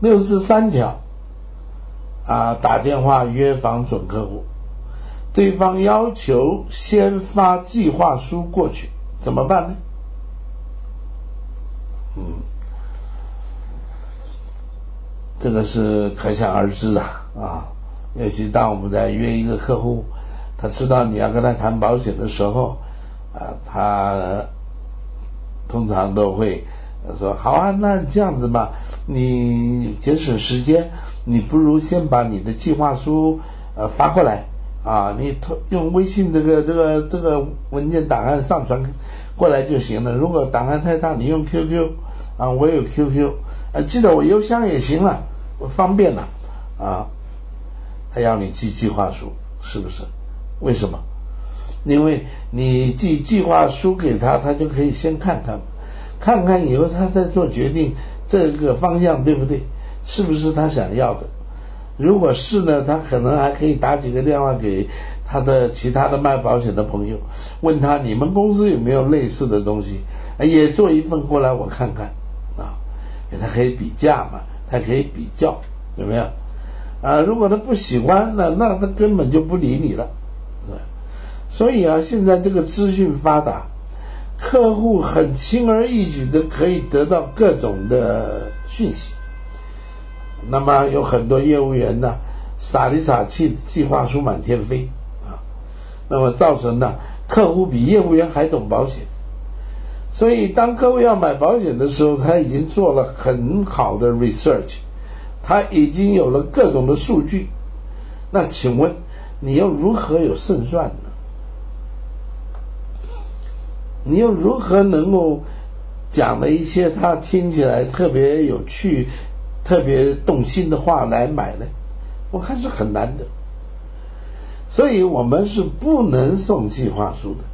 六十三条啊，打电话约访准客户，对方要求先发计划书过去，怎么办呢？嗯，这个是可想而知啊啊，尤其当我们在约一个客户，他知道你要跟他谈保险的时候啊，他通常都会。他说好啊，那这样子吧，你节省时间，你不如先把你的计划书呃发过来啊，你用微信这个这个这个文件档案上传过来就行了。如果档案太大，你用 QQ 啊，我有 QQ 啊，记得我邮箱也行了，方便了啊。他要你寄计划书，是不是？为什么？因为你寄计划书给他，他就可以先看看。看看以后他再做决定，这个方向对不对？是不是他想要的？如果是呢，他可能还可以打几个电话给他的其他的卖保险的朋友，问他你们公司有没有类似的东西，也做一份过来我看看啊，给他可以比价嘛，他可以比较有没有？啊，如果他不喜欢，那那他根本就不理你了，所以啊，现在这个资讯发达。客户很轻而易举的可以得到各种的讯息，那么有很多业务员呢傻里傻气，计划书满天飞。啊，那么造成呢客户比业务员还懂保险，所以当客户要买保险的时候，他已经做了很好的 research，他已经有了各种的数据，那请问你又如何有胜算呢？你又如何能够讲了一些他听起来特别有趣、特别动心的话来买呢？我看是很难的，所以我们是不能送计划书的。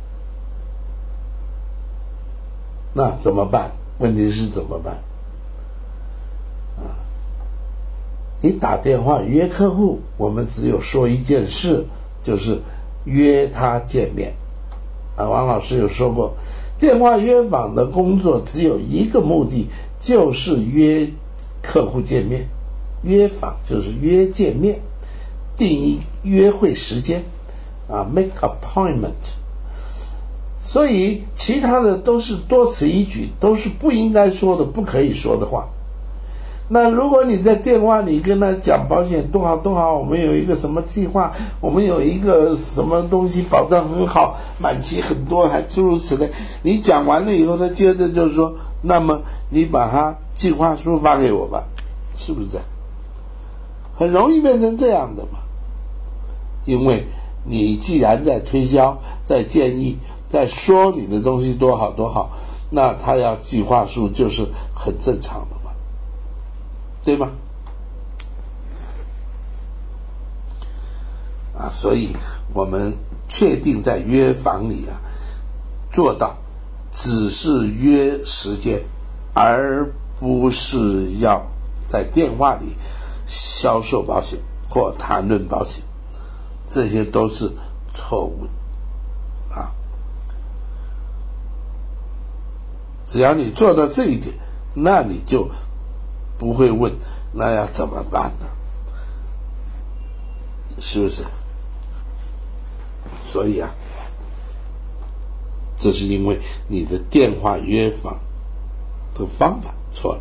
那怎么办？问题是怎么办？啊，你打电话约客户，我们只有说一件事，就是约他见面。啊，王老师有说过，电话约访的工作只有一个目的，就是约客户见面。约访就是约见面，定一约会时间啊，make appointment。所以其他的都是多此一举，都是不应该说的、不可以说的话。那如果你在电话里跟他讲保险多好多好，我们有一个什么计划，我们有一个什么东西保障很好，满期很多，还诸如此类。你讲完了以后，他接着就说：“那么你把他计划书发给我吧，是不是这样？”很容易变成这样的嘛。因为你既然在推销、在建议、在说你的东西多好多好，那他要计划书就是很正常的。对吗？啊，所以我们确定在约房里啊，做到只是约时间，而不是要在电话里销售保险或谈论保险，这些都是错误的啊。只要你做到这一点，那你就。不会问，那要怎么办呢？是不是？所以啊，这是因为你的电话约访的方法错了。